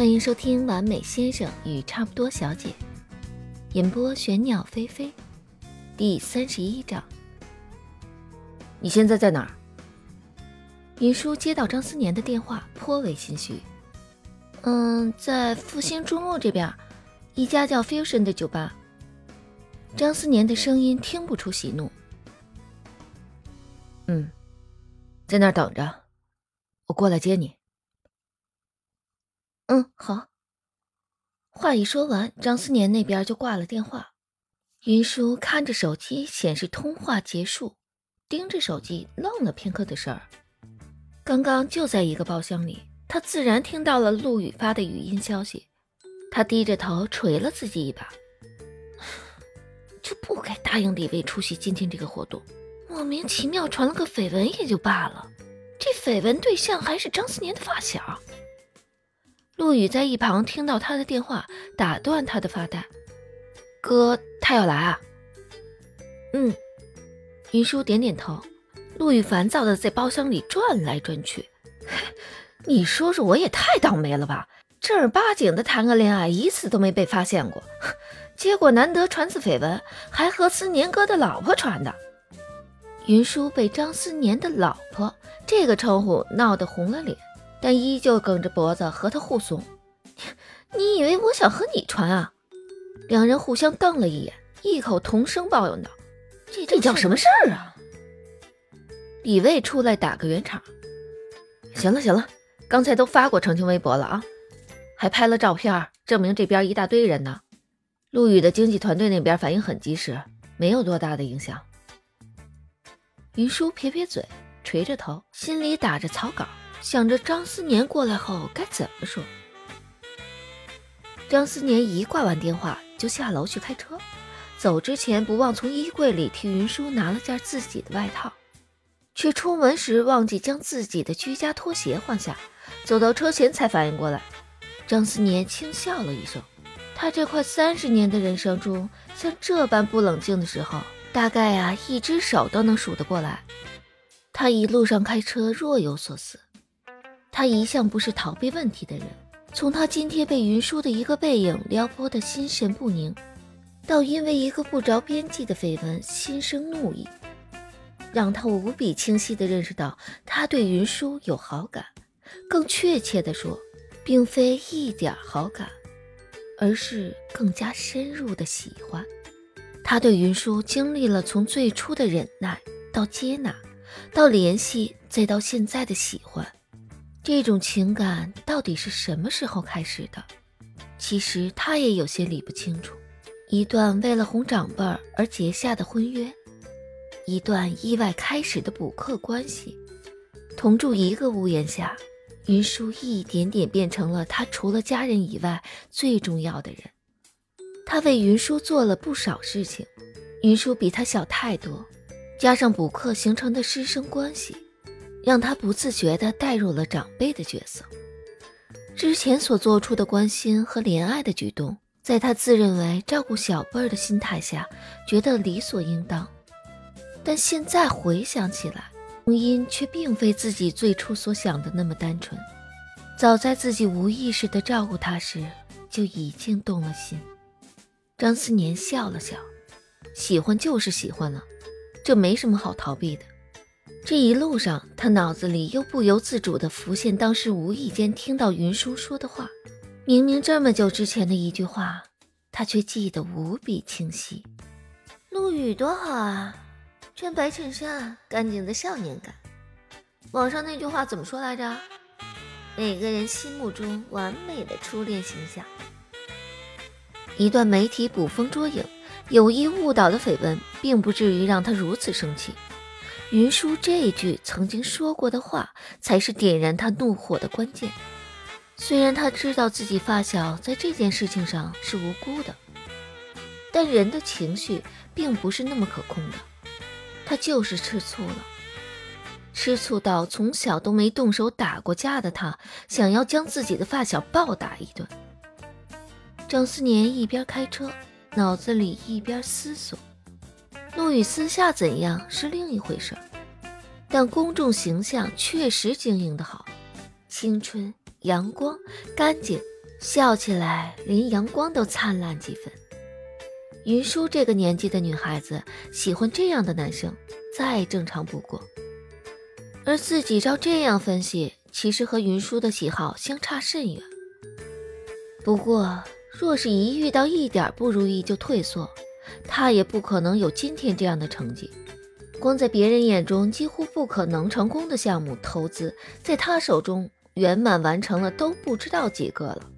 欢迎收听《完美先生与差不多小姐》，演播玄鸟飞飞，第三十一章。你现在在哪儿？云舒接到张思年的电话，颇为心虚。嗯，在复兴中路这边，一家叫 Fusion 的酒吧。张思年的声音听不出喜怒。嗯，在那儿等着，我过来接你。嗯，好。话一说完，张思年那边就挂了电话。云舒看着手机显示通话结束，盯着手机愣了片刻的事儿。刚刚就在一个包厢里，他自然听到了陆羽发的语音消息。他低着头捶了自己一把，就不该答应李卫出席今天这个活动。莫名其妙传了个绯闻也就罢了，这绯闻对象还是张思年的发小。陆羽在一旁听到他的电话，打断他的发呆：“哥，他要来啊？”“嗯。”云舒点点头。陆羽烦躁的在包厢里转来转去：“ 你说说，我也太倒霉了吧！正儿八经的谈个恋爱，一次都没被发现过，结果难得传次绯闻，还和思年哥的老婆传的。”云舒被张思年的老婆这个称呼闹得红了脸。但依旧梗着脖子和他互送。你以为我想和你传啊？两人互相瞪了一眼，异口同声抱怨道：“这这叫什么事儿啊？”李卫出来打个圆场：“行了行了，刚才都发过澄清微博了啊，还拍了照片，证明这边一大堆人呢。陆羽的经纪团队那边反应很及时，没有多大的影响。”云舒撇撇嘴，垂着头，心里打着草稿。想着张思年过来后该怎么说。张思年一挂完电话就下楼去开车，走之前不忘从衣柜里替云舒拿了件自己的外套，却出门时忘记将自己的居家拖鞋换下，走到车前才反应过来。张思年轻笑了一声，他这快三十年的人生中，像这般不冷静的时候，大概啊一只手都能数得过来。他一路上开车若有所思。他一向不是逃避问题的人，从他今天被云舒的一个背影撩拨的心神不宁，到因为一个不着边际的绯闻心生怒意，让他无比清晰地认识到他对云舒有好感，更确切地说，并非一点好感，而是更加深入的喜欢。他对云舒经历了从最初的忍耐到接纳，到联系，再到现在的喜欢。这种情感到底是什么时候开始的？其实他也有些理不清楚。一段为了哄长辈而结下的婚约，一段意外开始的补课关系，同住一个屋檐下，云舒一点点变成了他除了家人以外最重要的人。他为云舒做了不少事情，云舒比他小太多，加上补课形成的师生关系。让他不自觉地带入了长辈的角色。之前所做出的关心和怜爱的举动，在他自认为照顾小辈儿的心态下，觉得理所应当。但现在回想起来，婚姻却并非自己最初所想的那么单纯。早在自己无意识地照顾他时，就已经动了心。张思年笑了笑，喜欢就是喜欢了，这没什么好逃避的。这一路上，他脑子里又不由自主地浮现当时无意间听到云舒说的话。明明这么久之前的一句话，他却记得无比清晰。陆羽多好啊，穿白衬衫，干净的少年感。网上那句话怎么说来着？每个人心目中完美的初恋形象。一段媒体捕风捉影、有意误导的绯闻，并不至于让他如此生气。云舒这句曾经说过的话，才是点燃他怒火的关键。虽然他知道自己发小在这件事情上是无辜的，但人的情绪并不是那么可控的。他就是吃醋了，吃醋到从小都没动手打过架的他，想要将自己的发小暴打一顿。张思年一边开车，脑子里一边思索。陆羽私下怎样是另一回事，但公众形象确实经营的好，青春、阳光、干净，笑起来连阳光都灿烂几分。云舒这个年纪的女孩子喜欢这样的男生，再正常不过。而自己照这样分析，其实和云舒的喜好相差甚远。不过，若是一遇到一点不如意就退缩，他也不可能有今天这样的成绩。光在别人眼中几乎不可能成功的项目投资，在他手中圆满完成了都不知道几个了。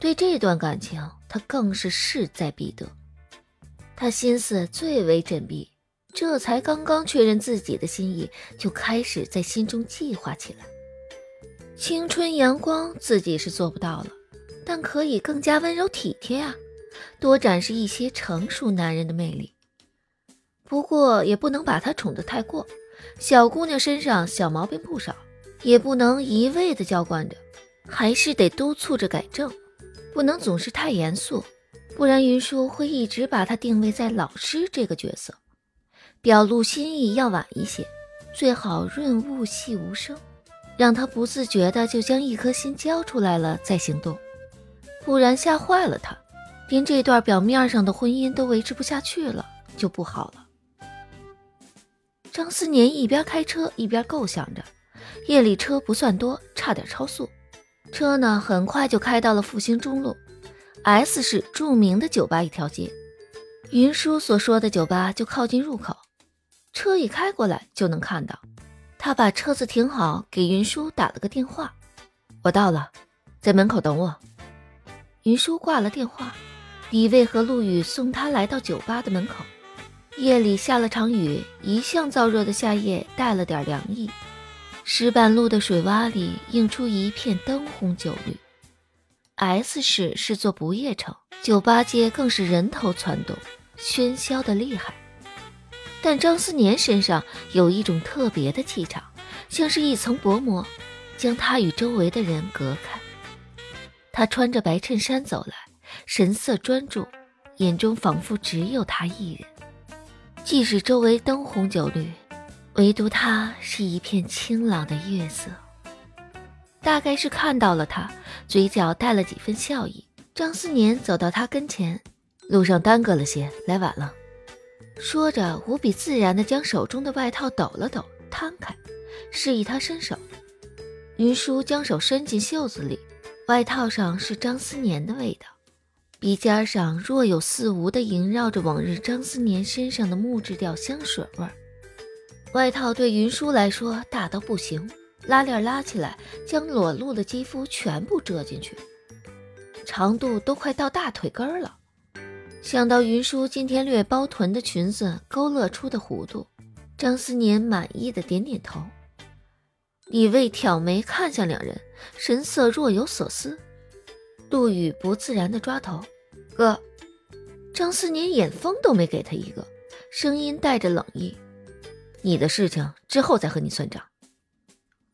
对这段感情，他更是势在必得。他心思最为缜密，这才刚刚确认自己的心意，就开始在心中计划起来。青春阳光自己是做不到了，但可以更加温柔体贴啊，多展示一些成熟男人的魅力。不过也不能把他宠得太过，小姑娘身上小毛病不少，也不能一味的娇惯着，还是得督促着改正。不能总是太严肃，不然云舒会一直把他定位在老师这个角色。表露心意要晚一些，最好润物细无声，让他不自觉的就将一颗心交出来了再行动，不然吓坏了他，连这段表面上的婚姻都维持不下去了，就不好了。张思年一边开车一边构想着，夜里车不算多，差点超速。车呢，很快就开到了复兴中路 S 市著名的酒吧一条街。云舒所说的酒吧就靠近入口，车一开过来就能看到。他把车子停好，给云舒打了个电话：“我到了，在门口等我。”云舒挂了电话，李卫和陆羽送他来到酒吧的门口。夜里下了场雨，一向燥热的夏夜带了点凉意。石板路的水洼里映出一片灯红酒绿。S 市是座不夜城，酒吧街更是人头攒动，喧嚣的厉害。但张思年身上有一种特别的气场，像是一层薄膜，将他与周围的人隔开。他穿着白衬衫走来，神色专注，眼中仿佛只有他一人。即使周围灯红酒绿。唯独他是一片清朗的月色，大概是看到了他，嘴角带了几分笑意。张思年走到他跟前，路上耽搁了些，来晚了。说着，无比自然地将手中的外套抖了抖，摊开，示意他伸手。云舒将手伸进袖子里，外套上是张思年的味道，鼻尖上若有似无的萦绕着往日张思年身上的木质调香水味儿。外套对云舒来说大到不行，拉链拉起来，将裸露的肌肤全部遮进去，长度都快到大腿根了。想到云舒今天略包臀的裙子勾勒出的弧度，张思年满意的点点头。李卫挑眉看向两人，神色若有所思。陆羽不自然的抓头，哥。张思年眼风都没给他一个，声音带着冷意。你的事情之后再和你算账。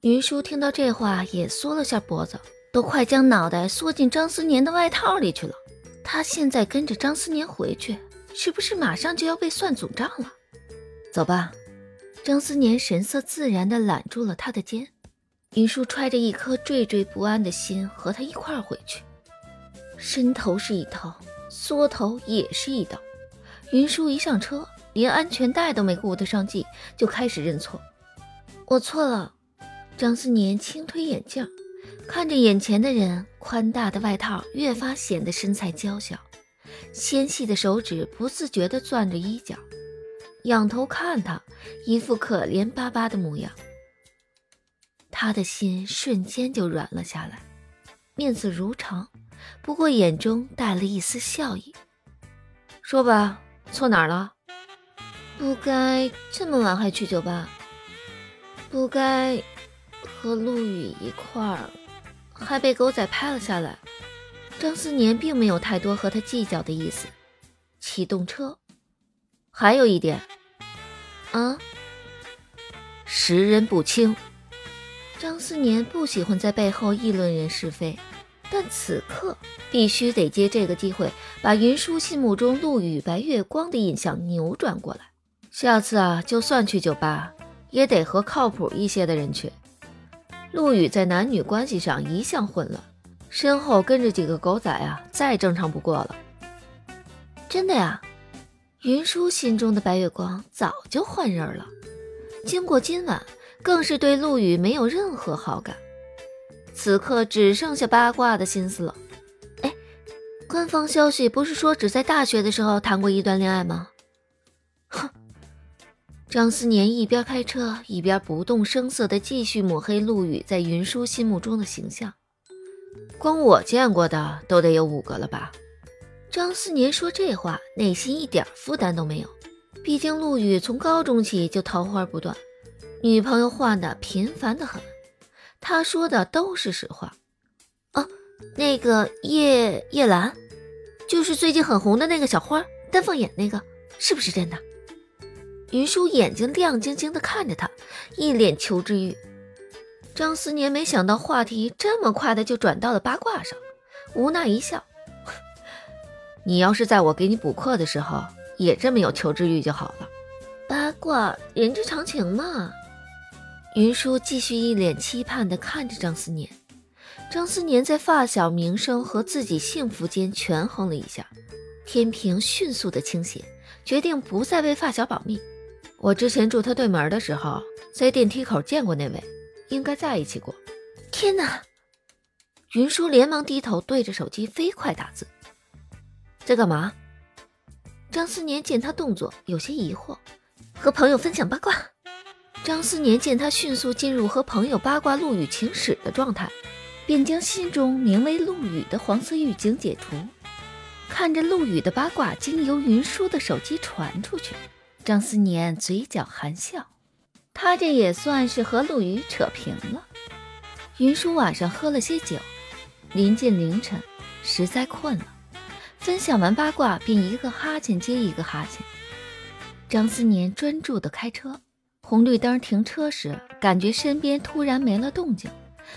云舒听到这话也缩了下脖子，都快将脑袋缩进张思年的外套里去了。他现在跟着张思年回去，是不是马上就要被算总账了？走吧。张思年神色自然地揽住了他的肩。云舒揣着一颗惴惴不安的心和他一块儿回去。伸头是一刀，缩头也是一刀。云舒一上车。连安全带都没顾得上系，就开始认错。我错了。张思年轻推眼镜，看着眼前的人，宽大的外套越发显得身材娇小，纤细的手指不自觉地攥着衣角，仰头看他，一副可怜巴巴的模样。他的心瞬间就软了下来，面色如常，不过眼中带了一丝笑意。说吧，错哪儿了？不该这么晚还去酒吧，不该和陆羽一块儿，还被狗仔拍了下来。张思年并没有太多和他计较的意思，启动车。还有一点，啊，识人不清。张思年不喜欢在背后议论人是非，但此刻必须得借这个机会，把云舒心目中陆羽白月光的印象扭转过来。下次啊，就算去酒吧，也得和靠谱一些的人去。陆羽在男女关系上一向混乱，身后跟着几个狗仔啊，再正常不过了。真的呀，云舒心中的白月光早就换人了。经过今晚，更是对陆羽没有任何好感。此刻只剩下八卦的心思了。哎，官方消息不是说只在大学的时候谈过一段恋爱吗？哼！张思年一边开车一边不动声色地继续抹黑陆羽在云舒心目中的形象。光我见过的都得有五个了吧？张思年说这话，内心一点负担都没有。毕竟陆羽从高中起就桃花不断，女朋友换的频繁的很。他说的都是实话。哦，那个叶叶兰，就是最近很红的那个小花，丹凤眼那个，是不是真的？云舒眼睛亮晶晶的看着他，一脸求知欲。张思年没想到话题这么快的就转到了八卦上，无奈一笑：“ 你要是在我给你补课的时候也这么有求知欲就好了。八卦，人之常情嘛。”云舒继续一脸期盼地看着张思年，张思年在发小名声和自己幸福间权衡了一下，天平迅速的倾斜，决定不再为发小保密。我之前住他对门的时候，在电梯口见过那位，应该在一起过。天哪！云舒连忙低头对着手机飞快打字，在干嘛？张思年见他动作有些疑惑，和朋友分享八卦。张思年见他迅速进入和朋友八卦陆羽情史的状态，便将心中名为陆羽的黄色预警解除。看着陆羽的八卦经由云舒的手机传出去，张思年嘴角含笑，他这也算是和陆羽扯平了。云舒晚上喝了些酒，临近凌晨，实在困了，分享完八卦便一个哈欠接一个哈欠。张思年专注的开车。红绿灯停车时，感觉身边突然没了动静，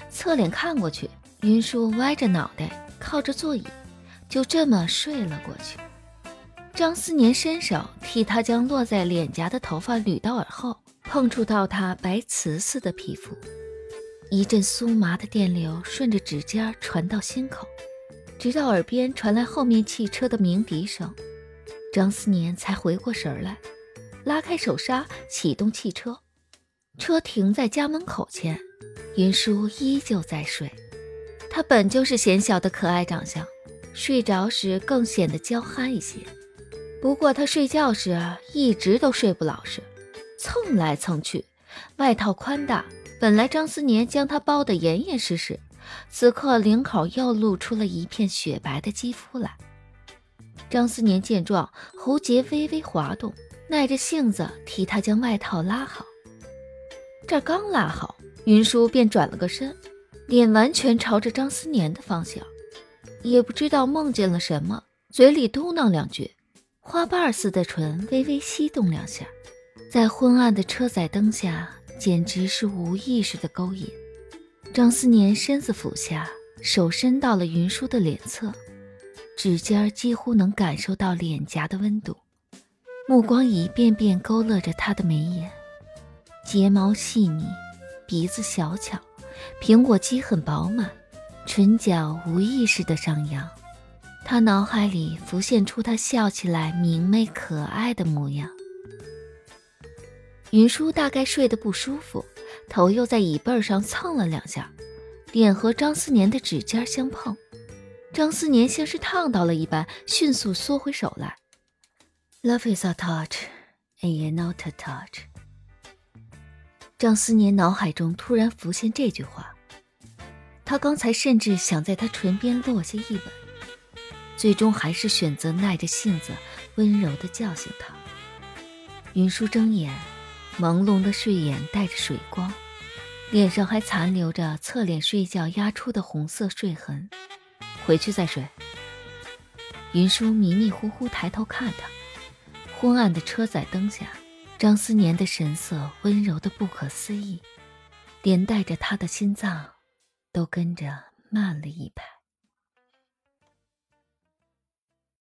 侧脸看过去，云舒歪着脑袋靠着座椅，就这么睡了过去。张思年伸手替他将落在脸颊的头发捋到耳后，碰触到他白瓷似的皮肤，一阵酥麻的电流顺着指尖传到心口，直到耳边传来后面汽车的鸣笛声，张思年才回过神来。拉开手刹，启动汽车。车停在家门口前，云舒依旧在睡。她本就是显小的可爱长相，睡着时更显得娇憨一些。不过他睡觉时一直都睡不老实，蹭来蹭去。外套宽大，本来张思年将她包得严严实实，此刻领口又露出了一片雪白的肌肤来。张思年见状，喉结微微滑动。耐着性子替他将外套拉好，这刚拉好，云舒便转了个身，脸完全朝着张思年的方向，也不知道梦见了什么，嘴里嘟囔两句，花瓣似的唇微微翕动两下，在昏暗的车载灯下，简直是无意识的勾引。张思年身子俯下，手伸到了云舒的脸侧，指尖几乎能感受到脸颊的温度。目光一遍遍勾勒着她的眉眼，睫毛细腻，鼻子小巧，苹果肌很饱满，唇角无意识的上扬。他脑海里浮现出她笑起来明媚可爱的模样。云舒大概睡得不舒服，头又在椅背上蹭了两下，脸和张思年的指尖相碰，张思年像是烫到了一般，迅速缩回手来。Love is a touch, and not a touch。张思年脑海中突然浮现这句话，他刚才甚至想在他唇边落下一吻，最终还是选择耐着性子，温柔地叫醒他。云舒睁眼，朦胧的睡眼带着水光，脸上还残留着侧脸睡觉压出的红色睡痕。回去再睡。云舒迷迷糊糊抬头看他。昏暗的车载灯下，张思年的神色温柔的不可思议，连带着他的心脏都跟着慢了一拍。